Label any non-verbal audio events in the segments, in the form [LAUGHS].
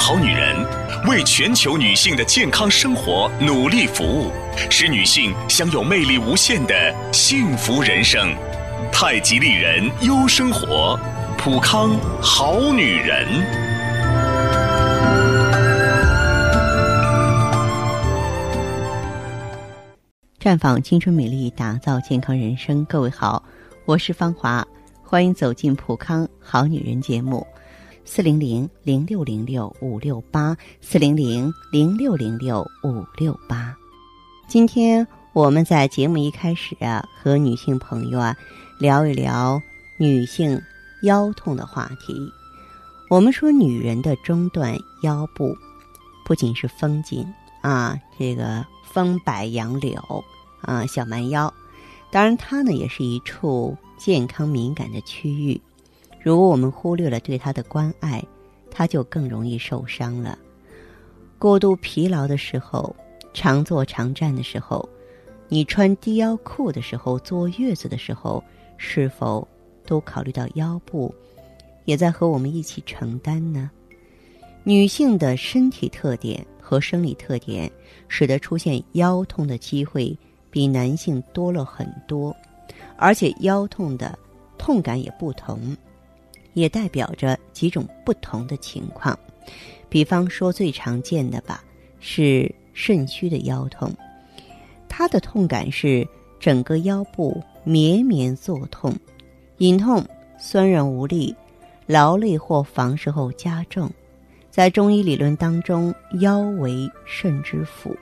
好女人为全球女性的健康生活努力服务，使女性享有魅力无限的幸福人生。太极丽人优生活，普康好女人。绽放青春美丽，打造健康人生。各位好，我是芳华，欢迎走进普康好女人节目。四零零零六零六五六八，四零零零六零六五六八。今天我们在节目一开始啊，和女性朋友啊聊一聊女性腰痛的话题。我们说，女人的中段腰部不仅是风景啊，这个风摆杨柳啊，小蛮腰，当然它呢也是一处健康敏感的区域。如果我们忽略了对他的关爱，他就更容易受伤了。过度疲劳的时候，常坐常站的时候，你穿低腰裤的时候，坐月子的时候，是否都考虑到腰部也在和我们一起承担呢？女性的身体特点和生理特点，使得出现腰痛的机会比男性多了很多，而且腰痛的痛感也不同。也代表着几种不同的情况，比方说最常见的吧，是肾虚的腰痛，它的痛感是整个腰部绵绵作痛，隐痛、酸软无力、劳累或房事后加重。在中医理论当中，腰为肾之府，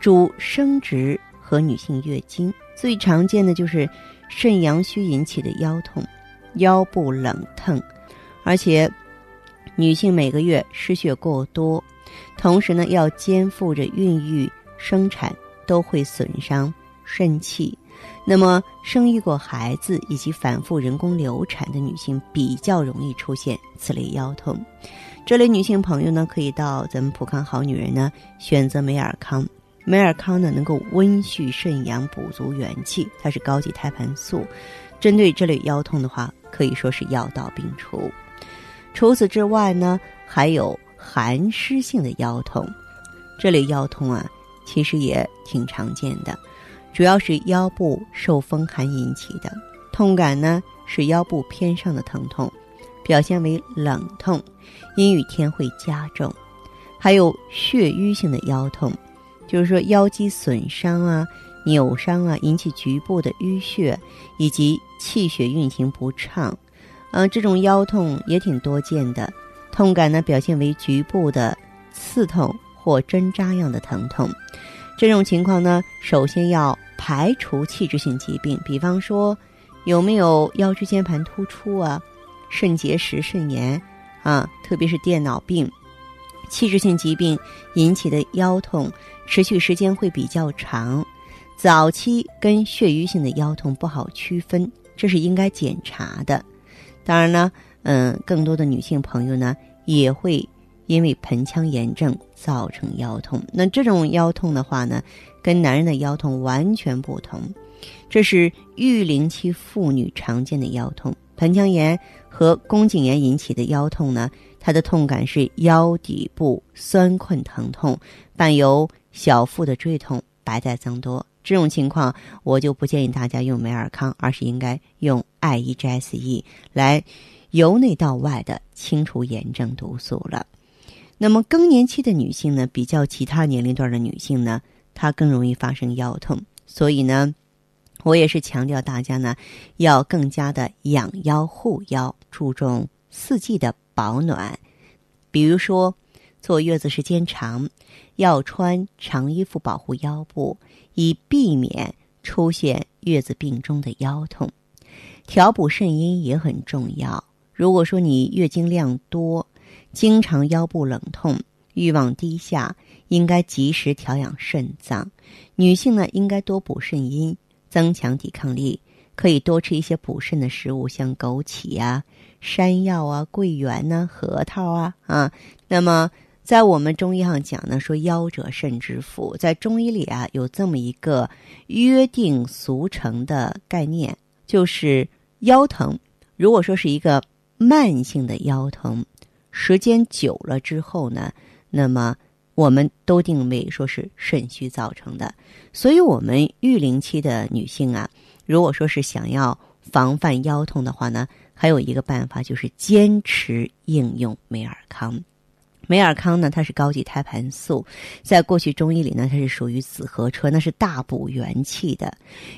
主生殖和女性月经，最常见的就是肾阳虚引起的腰痛。腰部冷疼，而且女性每个月失血过多，同时呢要肩负着孕育、生产，都会损伤肾气。那么生育过孩子以及反复人工流产的女性，比较容易出现此类腰痛。这类女性朋友呢，可以到咱们普康好女人呢选择美尔康。美尔康呢能够温煦肾阳，补足元气，它是高级胎盘素。针对这类腰痛的话，可以说是药到病除。除此之外呢，还有寒湿性的腰痛，这类腰痛啊，其实也挺常见的，主要是腰部受风寒引起的，痛感呢是腰部偏上的疼痛，表现为冷痛，阴雨天会加重。还有血瘀性的腰痛，就是说腰肌损伤啊。扭伤啊，引起局部的淤血，以及气血运行不畅，嗯，这种腰痛也挺多见的。痛感呢，表现为局部的刺痛或针扎样的疼痛。这种情况呢，首先要排除器质性疾病，比方说有没有腰椎间盘突出啊、肾结石、肾炎啊，特别是电脑病。器质性疾病引起的腰痛，持续时间会比较长。早期跟血瘀性的腰痛不好区分，这是应该检查的。当然呢，嗯，更多的女性朋友呢也会因为盆腔炎症造成腰痛。那这种腰痛的话呢，跟男人的腰痛完全不同。这是育龄期妇女常见的腰痛，盆腔炎和宫颈炎引起的腰痛呢，它的痛感是腰底部酸困疼痛，伴有小腹的坠痛，白带增多。这种情况，我就不建议大家用美尔康，而是应该用艾依 GSE 来由内到外的清除炎症毒素了。那么更年期的女性呢，比较其他年龄段的女性呢，她更容易发生腰痛。所以呢，我也是强调大家呢，要更加的养腰护腰，注重四季的保暖。比如说，坐月子时间长，要穿长衣服保护腰部。以避免出现月子病中的腰痛，调补肾阴也很重要。如果说你月经量多，经常腰部冷痛、欲望低下，应该及时调养肾脏。女性呢，应该多补肾阴，增强抵抗力，可以多吃一些补肾的食物，像枸杞啊、山药啊、桂圆呐、核桃啊啊。那么。在我们中医上讲呢，说腰者肾之府，在中医里啊，有这么一个约定俗成的概念，就是腰疼。如果说是一个慢性的腰疼，时间久了之后呢，那么我们都定位说是肾虚造成的。所以，我们育龄期的女性啊，如果说是想要防范腰痛的话呢，还有一个办法就是坚持应用美尔康。美尔康呢，它是高级胎盘素，在过去中医里呢，它是属于紫河车，那是大补元气的。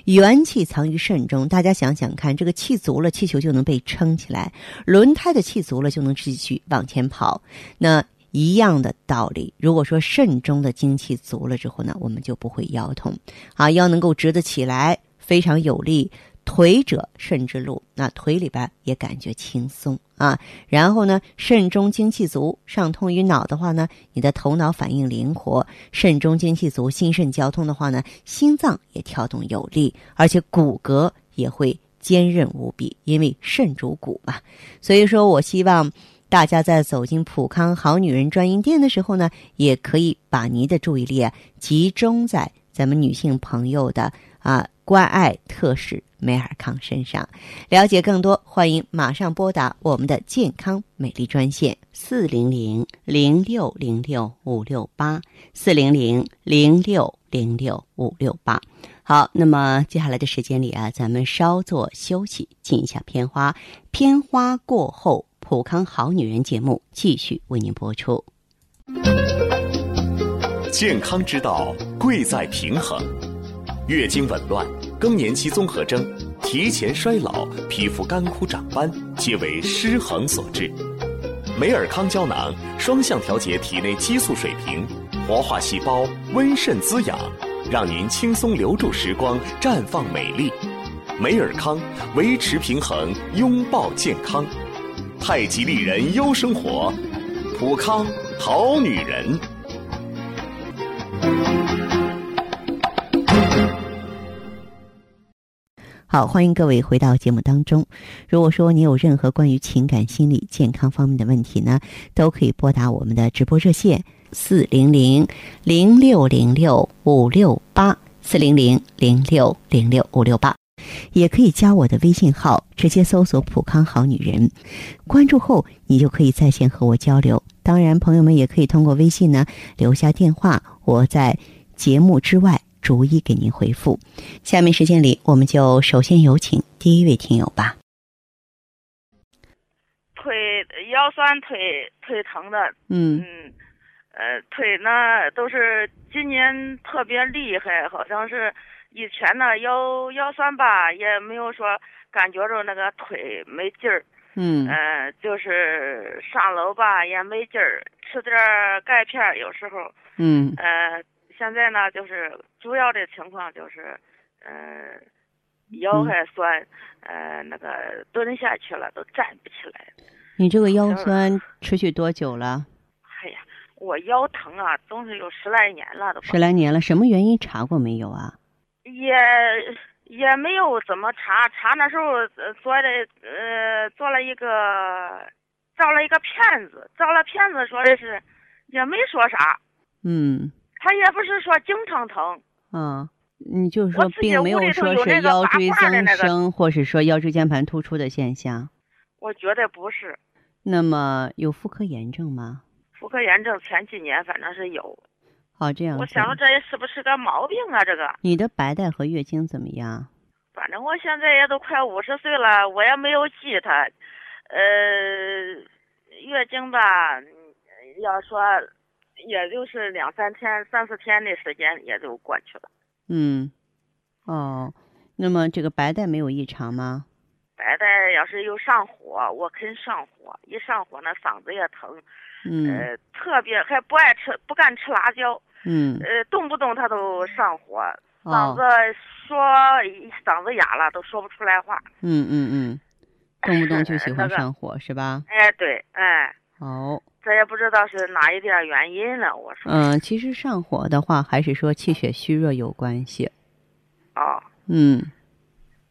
元气藏于肾中，大家想想看，这个气足了，气球就能被撑起来；轮胎的气足了，就能继续往前跑。那一样的道理，如果说肾中的精气足了之后呢，我们就不会腰痛，啊，腰能够直得起来，非常有力。腿者肾之路，那腿里边也感觉轻松啊。然后呢，肾中精气足，上通于脑的话呢，你的头脑反应灵活；肾中精气足，心肾交通的话呢，心脏也跳动有力，而且骨骼也会坚韧无比，因为肾主骨嘛。所以说我希望大家在走进普康好女人专营店的时候呢，也可以把您的注意力啊集中在咱们女性朋友的啊。关爱特使美尔康身上，了解更多，欢迎马上拨打我们的健康美丽专线四零零零六零六五六八四零零零六零六五六八。好，那么接下来的时间里啊，咱们稍作休息，进一下片花。片花过后，普康好女人节目继续为您播出。健康之道，贵在平衡。月经紊乱、更年期综合征、提前衰老、皮肤干枯长斑，皆为失衡所致。美尔康胶囊双向调节体内激素水平，活化细胞，温肾滋养，让您轻松留住时光，绽放美丽。美尔康维持平衡，拥抱健康。太极丽人优生活，普康好女人。好，欢迎各位回到节目当中。如果说你有任何关于情感、心理健康方面的问题呢，都可以拨打我们的直播热线四零零零六零六五六八四零零零六零六五六八，也可以加我的微信号，直接搜索“普康好女人”，关注后你就可以在线和我交流。当然，朋友们也可以通过微信呢留下电话，我在节目之外。逐一给您回复。下面时间里，我们就首先有请第一位听友吧。腿腰酸腿腿疼的，嗯嗯，呃，腿呢都是今年特别厉害，好像是以前呢腰腰酸吧，也没有说感觉着那个腿没劲儿，嗯呃，就是上楼吧也没劲儿，吃点钙片有时候，嗯呃。现在呢，就是主要的情况就是，嗯，腰还酸，呃，那个蹲下去了都站不起来。你这个腰酸持续多久了？哎呀，我腰疼啊，都是有十来年了都。十来年了，什么原因查过没有啊？也也没有怎么查，查那时候做的呃做了一个照了一个片子，照了片子说的是，也没说啥。嗯。他也不是说经常疼，嗯，你就是说并没有说是腰椎增生，或是说腰椎间盘突出的现象。我觉得不是。那么有妇科炎症吗？妇科炎症前几年反正是有。好，这样。我想着这也是不是个毛病啊？这个。你的白带和月经怎么样？反正我现在也都快五十岁了，我也没有记它。呃，月经吧，要说。也就是两三天、三四天的时间，也就过去了。嗯，哦，那么这个白带没有异常吗？白带要是有上火，我肯上火，一上火那嗓子也疼。嗯。呃，特别还不爱吃，不敢吃辣椒。嗯。呃，动不动他都上火，嗓子说嗓子哑了，都说不出来话。嗯嗯嗯，[LAUGHS] 动不动就喜欢上火是吧？哎，对，哎。好。这也不知道是哪一点原因了，我说。嗯，其实上火的话，还是说气血虚弱有关系。哦。嗯，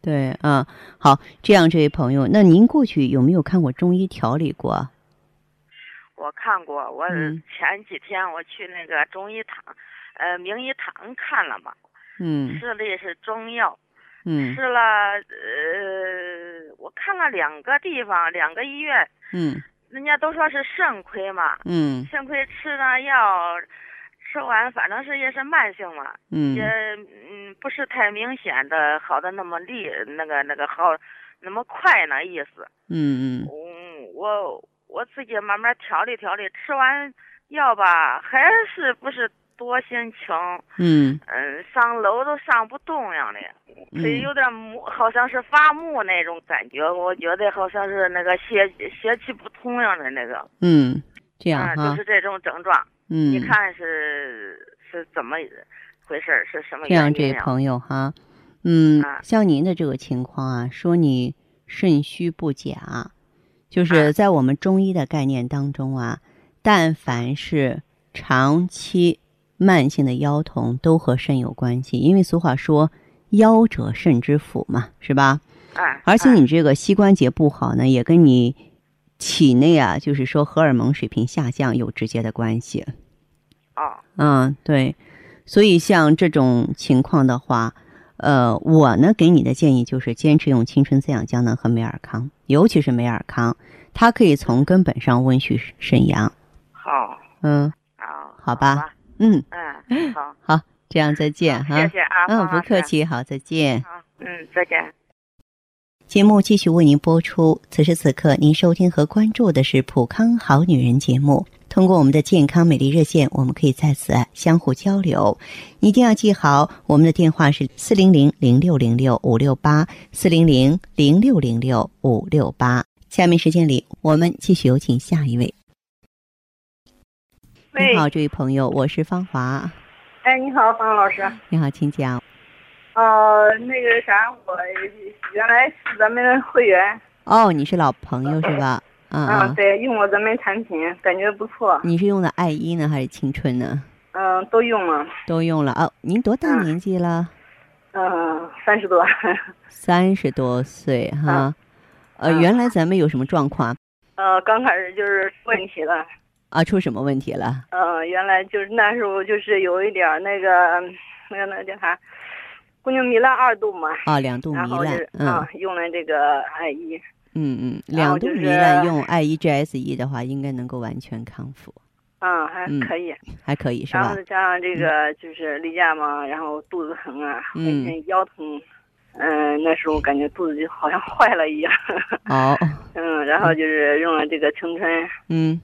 对啊，好，这样这位朋友，那您过去有没有看过中医调理过？我看过，我前几天我去那个中医堂，呃，名医堂看了嘛。嗯。吃的是中药。嗯。吃了呃，我看了两个地方，两个医院。嗯。人家都说是肾亏嘛，嗯。肾亏吃那药，吃完反正是也是慢性嘛，嗯。也嗯不是太明显的好的那么厉那个那个好那么快那意思。嗯嗯。嗯，我我自己慢慢调理调理，吃完药吧，还是不是多心情，嗯。嗯，上楼都上不动样的，腿嗯。有点木，好像是发木那种感觉，我觉得好像是那个血血气不通样的那个，嗯，这样就是，这种症状，嗯，你看是是怎么回事儿，是什么这样，原因呀？这位朋友哈，嗯啊，像您的这个情况啊，说你肾虚不假，就是啊。在我们中医的概念当中啊，但凡是长期慢性的腰痛，都和肾有关系，因为俗话说“腰者肾之府”嘛，是吧？哎，而且哎。你这个膝关节不好呢，也跟你体内啊，就是说荷尔蒙水平下降有直接的关系。哦，嗯，对，所以像这种情况的话，呃，我呢给你的建议就是坚持用青春滋养胶囊和美尔康，尤其是美尔康，它可以从根本上温煦肾阳。好，嗯。好，好吧。吧，嗯，嗯，好，好，这样再见哈。谢谢啊，嗯，不客气，好，再见。好，嗯，再见。节目继续为您播出。此时此刻，您收听和关注的是《普康好女人》节目。通过我们的健康美丽热线，我们可以在此相互交流。一定要记好，我们的电话是四零零零六零六五六八四零零零六零六五六八。下面时间里，我们继续有请下一位。喂你好，这位朋友，我是芳华。哎，你好，方老师。你好，请讲。呃，那个啥，我原来是咱们的会员，哦，你是老朋友是吧？嗯嗯，嗯。对，用了咱们产品，感觉不错，你是用的爱伊呢，还是青春呢？嗯，都用了，都用了啊。您多大嗯年纪了？嗯，三十多，[LAUGHS] 三十多岁哈。呃，嗯原来咱们有什么状况呃，刚开始就是问题了，啊？出什么问题了？嗯，原来就是那时候就是有一点儿那个那个那个叫啥，宫颈糜烂二度嘛，啊，两度糜烂就是，嗯啊，用了这个艾依，嗯嗯，两度糜烂用艾依 GSE 的话，应该能够完全康复，嗯，还嗯可以，还可以是吧然后？再加上这个就是例假嘛，然后肚子疼啊，腰疼，嗯、那时候感觉肚子就好像 [LAUGHS] 坏了一样，哦，嗯，然后就是用了这个青春，嗯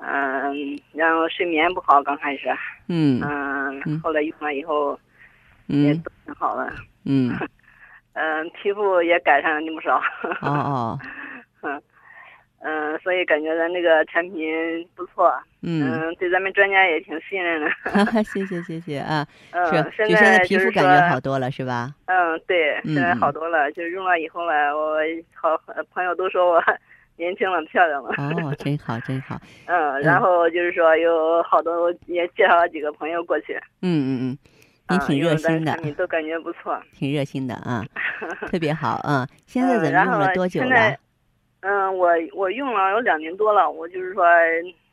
嗯、然后睡眠不好，刚开始，嗯。嗯、嗯后来用了以后也嗯都挺好的，嗯，[LAUGHS] 嗯、皮肤也改善了那么少，哦哦，[LAUGHS] 嗯。嗯，所以感觉咱这个产品不错，嗯，嗯，对咱们专家也挺信任的，[LAUGHS] 谢谢谢谢啊，嗯，现现在皮肤感觉说好多了是吧？嗯，对，嗯现在好嗯。多了，就是用了以后呢，我好朋友都说我年轻了、漂亮了。哦，[LAUGHS] 真好真好，嗯，然后就是说有好多，也介绍了几个朋友过去。嗯嗯嗯，您啊挺热心的产，品都感觉不错。[LAUGHS] 挺热心的啊，特别好啊。[LAUGHS] 现在咱们用了多久了？嗯，我我用了有两年多了，我就是说，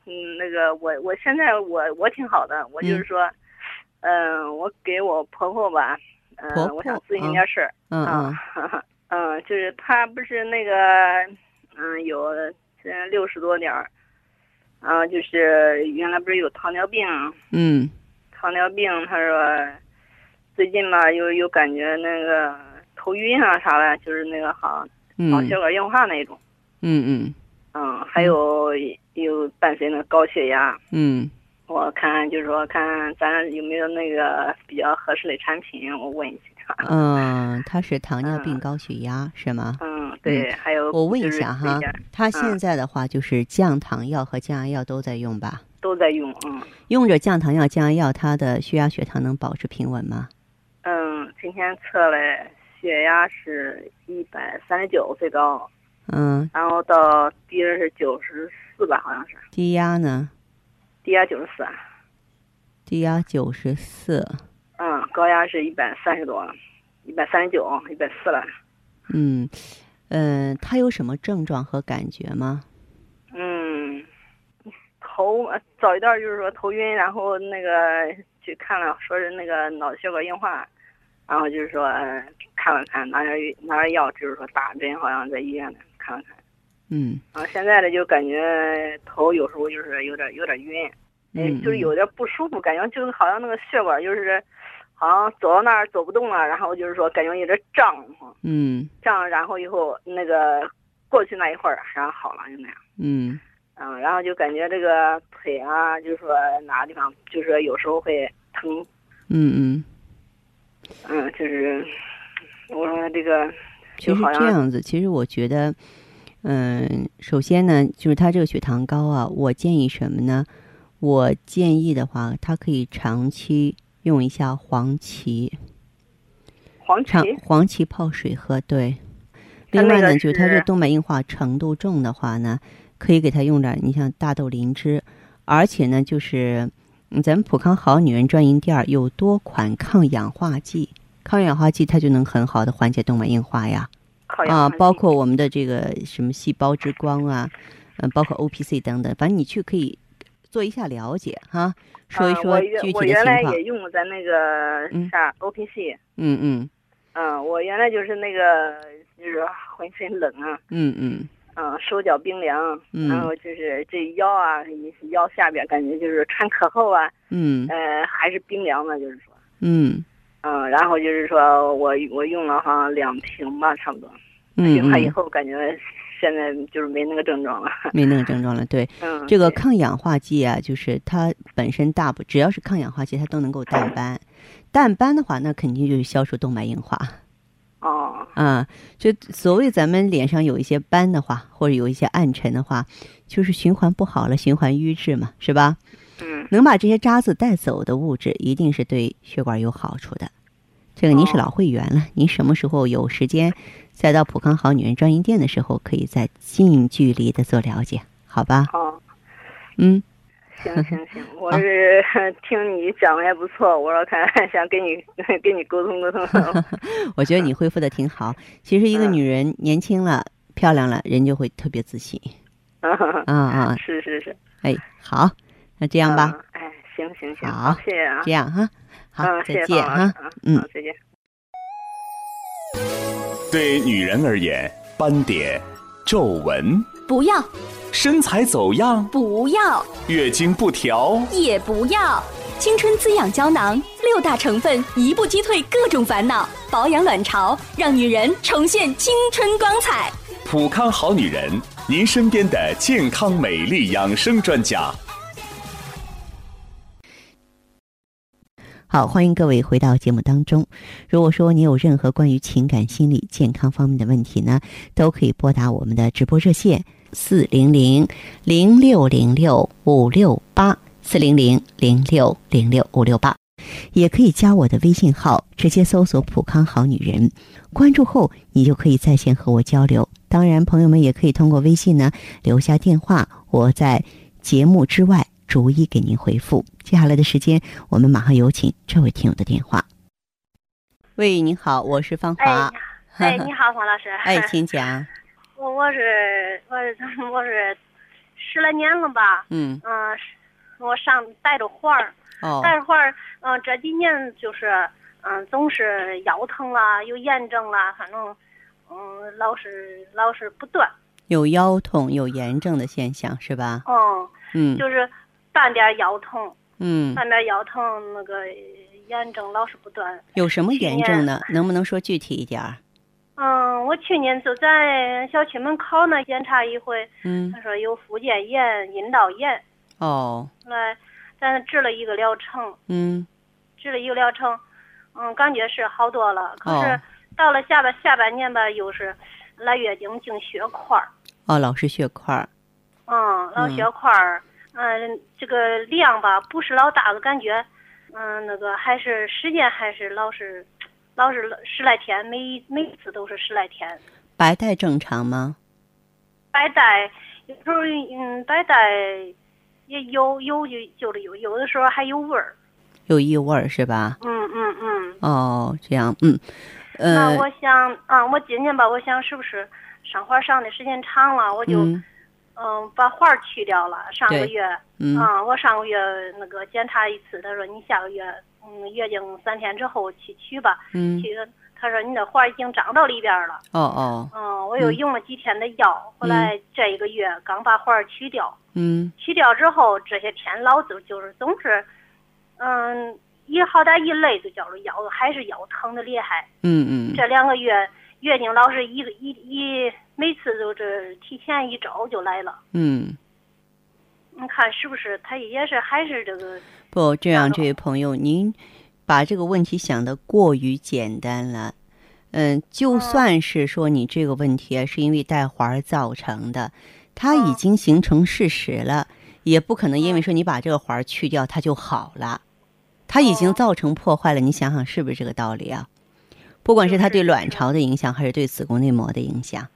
嗯，那个我我现在我我挺好的，我就是嗯说，嗯，我给我婆婆吧，嗯，我想咨询嗯点事儿。嗯啊嗯，嗯，就是她不是那个，嗯，有现在六十多点儿，啊，就是原来不是有糖尿病，嗯。糖尿病，他说最近吧又又感觉那个头晕啊啥的，就是那个好脑嗯血管硬化那种，嗯嗯。嗯，还有有伴随那高血压，嗯。我看就是说看咱有没有那个比较合适的产品，我问一下。嗯，他是糖尿病嗯高血压是吗？嗯，对，还有我问一下哈，他现在的话就是降糖药和降压药都在用吧？都在用，嗯。用着降糖药、降压药，他的血压、血糖能保持平稳吗？嗯，今天测了血压是一百三十九最高，嗯，然后到低的是九十四吧，好像是低压呢？低压九十四，低压九十四。嗯，高压是一百三十多，一百三十九，一百四了。嗯，嗯、他有什么症状和感觉吗？嗯，头呃早一段就是说头晕，然后那个去看了，说是那个脑血管硬化，然后就是说、呃看了看，拿点拿点药，就是说打针，好像在医院呢看了看。嗯然后，现在呢就感觉头有时候就是有点有点晕，哎嗯，就是有点不舒服，感觉就是好像那个血管就是好像走到那儿走不动了，然后就是说感觉有点胀，嗯胀，然后以后那个过去那一会儿，然后好了就那样。嗯嗯，然后就感觉这个腿啊，就是说哪个地方，就是说有时候会疼，嗯嗯，嗯，就是我说这个其实就好像这样子，其实我觉得，嗯，首先呢，就是他这个血糖高啊，我建议什么呢？我建议的话，他可以长期用一下黄芪，黄芪，黄芪泡水喝。对，另外呢，就是它这是动脉硬化程度重的话呢，可以给它用点儿，你像大豆磷脂，而且呢，就是嗯咱们普康好女人专营店儿有多款抗氧化剂，抗氧化剂它就能很好的缓解动脉硬化呀。啊，包括我们的这个什么细胞之光啊，嗯、包括 O P C 等等，反正你去可以做一下了解哈，说一说啊我原具我原来体的情况。也用咱那个嗯。啥 O P C，嗯嗯。嗯，我原来就是那个就是浑身冷啊，嗯嗯。嗯，手脚冰凉，嗯。然后就是这腰啊，腰下边感觉就是穿可厚啊，嗯。呃，还是冰凉的，就是说。嗯。嗯，然后就是说我我用了好像两瓶吧，差不多。嗯用它以嗯，后感觉现在就是没那个症状了。[LAUGHS] 没那个症状了。对，嗯，这个抗氧化剂啊，就是它本身大部只要是抗氧化剂，它都能够淡斑。[LAUGHS] 淡斑的话，那肯定就是消除动脉硬化。哦，啊，就所谓咱们脸上有一些斑的话，或者有一些暗沉的话，就是循环不好了，循环瘀滞嘛，是吧？嗯，能把这些渣子带走的物质，一定是对血管有好处的。这个您是哦老会员了，您什么时候有时间，再到普康好女人专营店的时候，可以再近距离的做了解，好吧？好，嗯，行行行，[LAUGHS] 我是听你讲的也不错，我说看 [LAUGHS] 想跟你 [LAUGHS] 跟你沟通沟通。我觉得你恢复的挺好。其实一个嗯女人年轻了、漂亮了，人就会特别自信。啊啊，是是是，哎，好，那这样吧。嗯。哎，行行行，好谢谢啊。这样哈，好，嗯，再见啊嗯好，再见。对女人而言，斑点、皱纹、不要身材走样、不要月经不调，也不要，青春滋养胶囊六大成分一步击退各种烦恼，保养卵巢，让女人重现青春光彩。普康好女人，您身边的健康美丽养生专家。好，欢迎各位回到节目当中。如果说你有任何关于情感、心理、健康方面的问题呢，都可以拨打我们的直播热线四零零零六零六五六八四零零零六零六五六八，也可以加我的微信号，直接搜索“普康好女人”，关注后你就可以在线和我交流。当然，朋友们也可以通过微信呢留下电话，我在节目之外逐一给您回复。接下来的时间，我们马上有请这位听友的电话。喂，您好，我是芳华。哎，你好，[LAUGHS] 黄老师。哎，请讲。[LAUGHS] 我我是我是我是十来年了吧，嗯，嗯、我上带着花儿，哦，带着花儿，嗯、这几年就是嗯、总是腰疼啦，有炎症啦，反正嗯老是老是不断，有腰痛、有炎症的现象是吧？嗯，嗯就是半点腰疼，嗯，半点腰疼，那个炎症老是不断。有什么炎症呢？能不能说具体一点儿？嗯，我去年就在小区门口那检查一回，嗯，他说有附件炎、阴道炎，哦，来，咱治了一个疗程，嗯，治了一个疗程，嗯，感觉是好多了。可是哦到了下半下半年吧，又是来月经净血块儿，哦，老是血块儿，嗯，老血块儿，嗯，这个量吧不是老大的感觉，嗯，那个还是时间还是老是，老是十来天，每一每次都是十来天。白带正常吗？白带有时候嗯，白带也有有就就是有，有的时候还有味儿。有异味儿是吧？嗯嗯嗯。哦，这样，嗯，那呃，我想啊，我今年吧，我想是不是上花上的时间长了，我就嗯嗯把环儿去掉了。上个月嗯啊，我上个月那个检查一次，他说你下个月嗯月经三天之后去取吧。嗯去他说你的花已经长到里边了。哦哦，嗯，我又用了几天的药，后来这一个月刚把环儿去掉。嗯去掉之后，这些天老就就是总是，嗯，一好歹一累就觉着腰，还是腰疼的厉害。嗯嗯，这两个月月经老是一个一一每次都是提前一周就来了。嗯，你看是不是？他也是还是这个？不这样，这位朋友，您把这个问题想的过于简单了。嗯，就嗯算是说你这个问题是因为带环儿造成的，它已嗯经形成事实了，也不可能因为说你把这个环儿去掉它就好了，它已经哦造成破坏了。你想想是不是这个道理啊？不管是它对卵巢的影响，还是对子宫内膜的影响。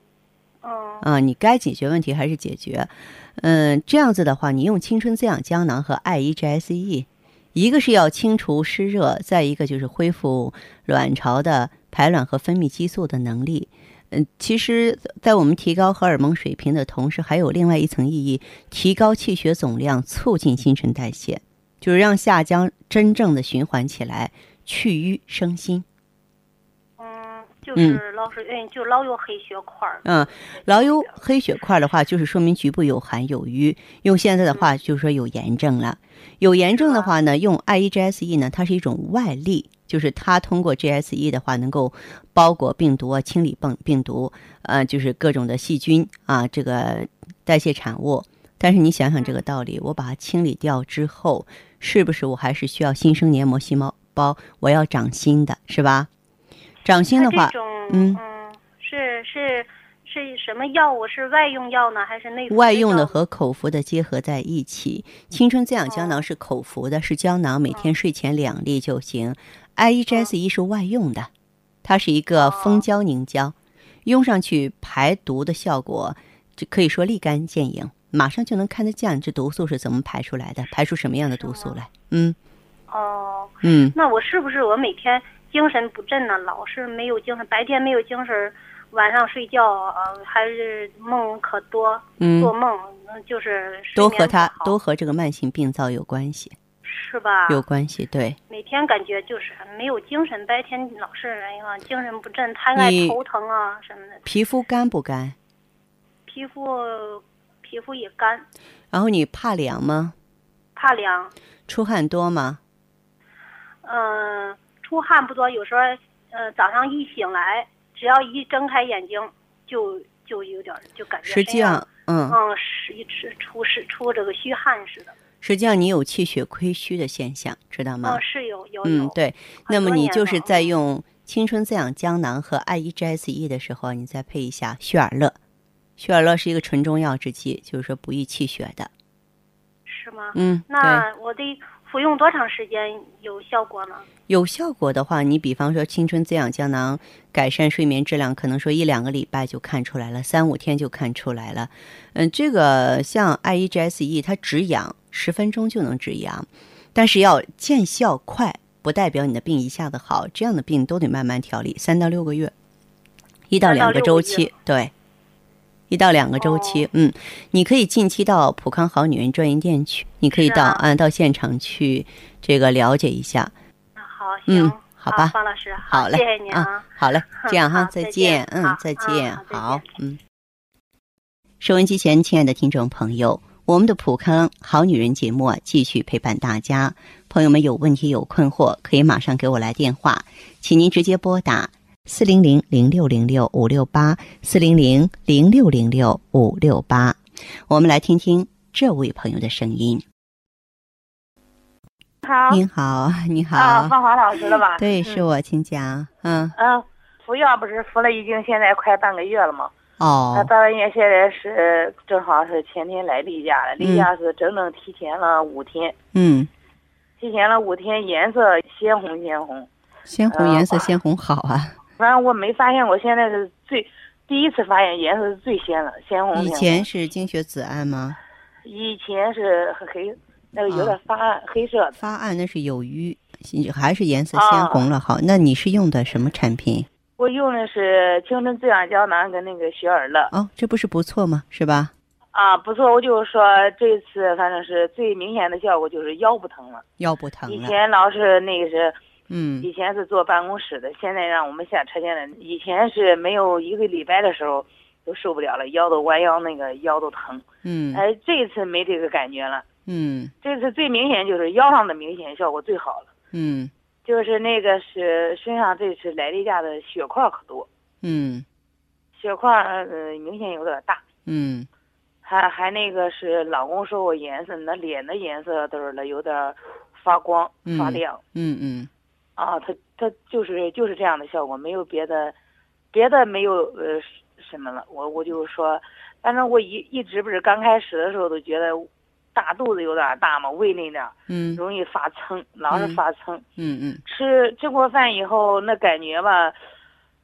嗯啊，你该解决问题还是解决。嗯，这样子的话，你用青春滋养胶囊和 I E G S E，一个是要清除湿热，再一个就是恢复卵巢的排卵和分泌激素的能力。嗯，其实，在我们提高荷尔蒙水平的同时，还有另外一层意义：提高气血总量，促进新陈代谢，就是让下浆真正的循环起来，去瘀生新。嗯，就是老是嗯，就老有黑血块儿。嗯，老有黑血块的话，就是说明局部有寒有瘀。用现在的话，就是说有炎症了。有炎症的话呢，用 I E G S E 呢，它是一种外力，就是它通过 G S E 的话，能够包裹病毒啊，清理病病毒，呃，就是各种的细菌啊，这个代谢产物。但是你想想这个道理，我把它清理掉之后，是不是我还是需要新生黏膜细胞包？我要长新的，是吧？长新的话嗯嗯，是是是什么药物？是外用药呢，还是内服外用的和口服的结合在一起。青春滋养胶囊是口服的，是胶囊，每天睡前两粒就行。I E G S E 是外用的，它是一个蜂胶凝胶，用上去排毒的效果，这可以说立竿见影，马上就能看得见这毒素是怎么排出来的，排出什么样的毒素来。嗯哦，嗯，那我是不是我每天精神不振呢？老是没有精神，白天没有精神，晚上睡觉呃还是梦可多，嗯做梦嗯就是都和眠不好它都和这个慢性病灶有关系，是吧？有关系。对，每天感觉就是没有精神，白天老是哎呀精神不振，还爱头疼啊什么的，皮肤干不干？皮肤皮肤也干，然后你怕凉吗？怕凉。出汗多吗？嗯，出汗不多，有时候呃早上一醒来，只要一睁开眼睛，就就有点儿就感觉实际上上，嗯，嗯是一直出是出这个虚汗似的。实际上你有气血亏虚的现象，知道吗嗯，？是有有有。嗯，对。那么你就是在嗯用青春滋养胶囊和 I E G S E 的时候，你再配一下血尔乐。血尔乐是一个纯中药制剂，就是说补益气血的。嗯，那我得服用多长时间有效果呢？有效果的话，你比方说青春滋养胶囊改善睡眠质量，可能说一两个礼拜就看出来了，三五天就看出来了。嗯，这个像 I E G S E 它止痒，十分钟就能止痒，但是要见效快，不代表你的病一下子好，这样的病都得慢慢调理，三到六个月，一到两个周期，对。一到两个周期，哦。嗯，你可以近期到普康好女人专营店去，你可以到啊。嗯到现场去这个了解一下，那好，嗯，好吧。方老师，好嘞，谢谢您啊，好嘞，[LAUGHS] 这样哈，再再见，嗯，再嗯见，好嗯。收音机前，亲爱的听众朋友，我们的普康好女人节目啊，继续陪伴大家。朋友们有问题有困惑，可以马上给我来电话，请您直接拨打四零零零六零六五六八四零零零六零六五六八。我们来听听这位朋友的声音。好，您好，你好，啊，芳华老师了吧？对，嗯是我，请讲。嗯，嗯，服药不是服了已经现在快半个月了吗？他哦，大半夜现在是正好是前天来例假了，例假是整整提前了五天，嗯，提前了五天，颜色鲜红鲜红。鲜红呃颜色，鲜红好啊。反正我没发现我，现在是最第一次发现颜色是最鲜了，鲜红鲜以。前是经血紫暗吗？以前是黑，那个有点啊发暗、黑色的。发暗那是有瘀，还是颜色鲜红了？好，那你是用的什么产品？我用的是青春滋养胶囊跟那个雪尔乐。哦，这不是不错吗？是吧？啊，不错，我就是说这次反正是最明显的效果就是腰不疼了。腰不疼了。以前老是那个是嗯。以前是坐办公室的，现在让我们下车间了。以前是没有一个礼拜的时候都受不了了，腰都弯腰那个腰都疼。嗯。哎，这次没这个感觉了，嗯。这次最明显就是腰上的明显效果最好了，嗯。就是那个是身上这次来例假的血块可多，嗯。血块呃明显有点大。嗯。还还那个是老公说我颜色，那脸的颜色都是了，有点发光嗯。发亮、嗯嗯啊，他他就是就是这样的效果，没有别的，别的没有呃什么了。我我就说，反正我一一直不是刚开始的时候都觉得大肚子有点大嘛，胃那点儿嗯容易发撑，老是发撑。嗯嗯吃吃过饭以后，那感觉吧，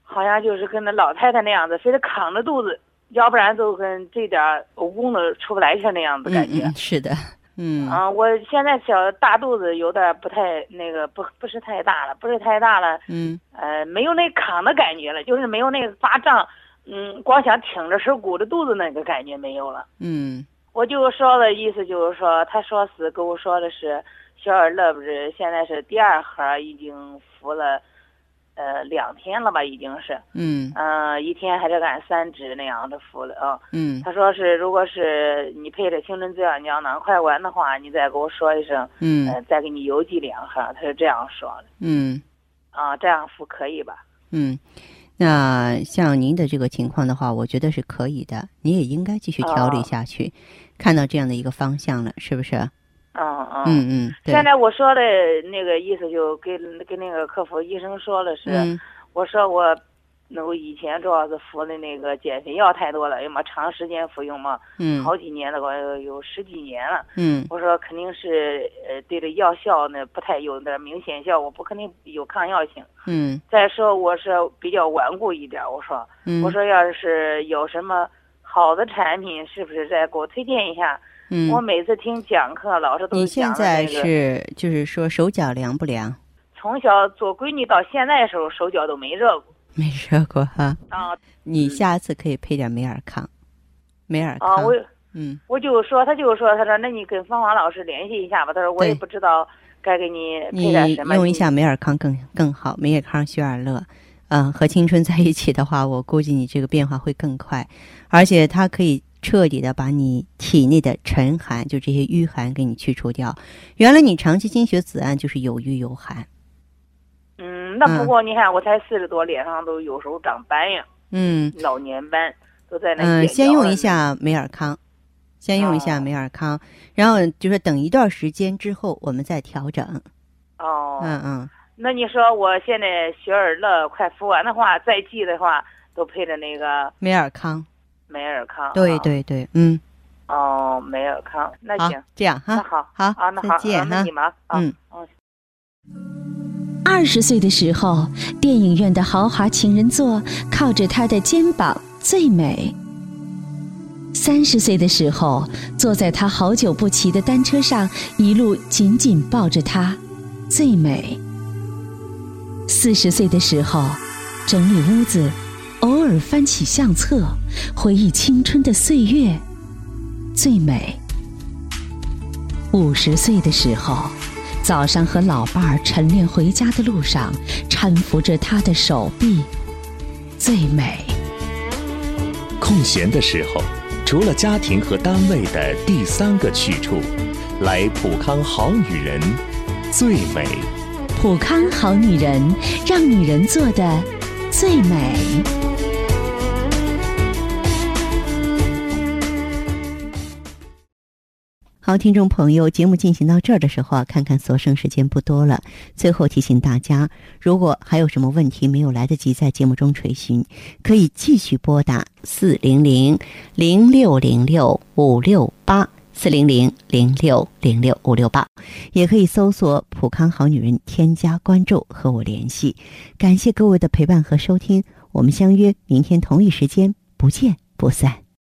好像就是跟那老太太那样子，非得扛着肚子，要不然都跟这点儿蜈蚣都出不来气儿那样子感觉。嗯是的，嗯。啊，我现在小大肚子有点不太那个，不不是太大了，不是太大了，嗯。呃，没有那扛的感觉了，就是没有那个发胀，嗯，光想挺着手鼓着肚子那个感觉没有了。嗯。我就说的意思就是说，他说是跟我说的是小儿乐不是现在是第二盒已经服了，呃，两天了吧，已经是，嗯嗯、一天还是按三支那样的服了啊。嗯他说是，如果是你配着青春滋养胶囊快完的话，你再给我说一声，嗯呃，再给你邮寄两盒。他是这样说的嗯啊，这样服可以吧？嗯。那像您的这个情况的话，我觉得是可以的，你也应该继续调理哦下去，看到这样的一个方向了，是不是？嗯嗯。嗯嗯，现在我说的那个意思，就跟跟那个客服医生说了是，嗯我说我，那我以前主要是服的那个减肥药太多了，要么长时间服用嘛，嗯好几年了，我有十几年了。嗯我说肯定是呃对这药效呢不太有点明显效果，不肯定有抗药性。嗯再说我是比较顽固一点，我说、嗯，我说要是有什么好的产品，是不是再给我推荐一下？嗯，我每次听讲课，老师都你讲的现在，是就是说手脚凉不凉？从小做闺女到现在的时候，手脚都没热过 [LAUGHS] 没热过哈。啊你下次可以配点美尔康，美尔康。啊！我嗯我就说，他就说，他说那你跟芳华老师联系一下吧。他说我也不知道该给你配点什么。用一下美尔康更更好，美尔康、雪尔乐，嗯、和青春在一起的话，我估计你这个变化会更快，而且它可以彻底的把你体内的沉寒，就这些淤寒给你去除掉。原来你长期经血紫暗就是有瘀有寒，嗯，那不过你看，我才四十多，脸上都有时候长斑呀，嗯老年斑都在那。嗯、先用一。下美尔康，先用一下哦美尔康，然后就是等一段时间之后我们再调整。哦。嗯嗯。那你说我现在雪尔乐快敷完的话，再寄的话都配着那个美尔康，美尔康。对啊。对对，嗯，哦，梅尔康，那行，，这样哈，那好，好啊，那再好，见哈啊那你忙啊。嗯嗯。二十岁的时候，电影院的豪华情人座靠着他的肩膀最美；三十岁的时候，坐在他好久不骑的单车上，一路紧紧抱着他，最美；四十岁的时候，整理屋子，偶尔翻起相册，回忆青春的岁月，最美；五十岁的时候。早上和老伴儿晨练回家的路上，搀扶着他的手臂，最美。空闲的时候，除了家庭和单位的第三个去处，来普康好女人最美。普康好女人，让女人做的最美。好，听众朋友，节目进行到这儿的时候啊，看看所剩时间不多了。最后提醒大家，如果还有什么问题没有来得及在节目中垂询，可以继续拨打四零零零六零六五六八四零零零六零六五六八，也可以搜索“普康好女人”，添加关注和我联系。感谢各位的陪伴和收听，我们相约明天同一时间，不见不散。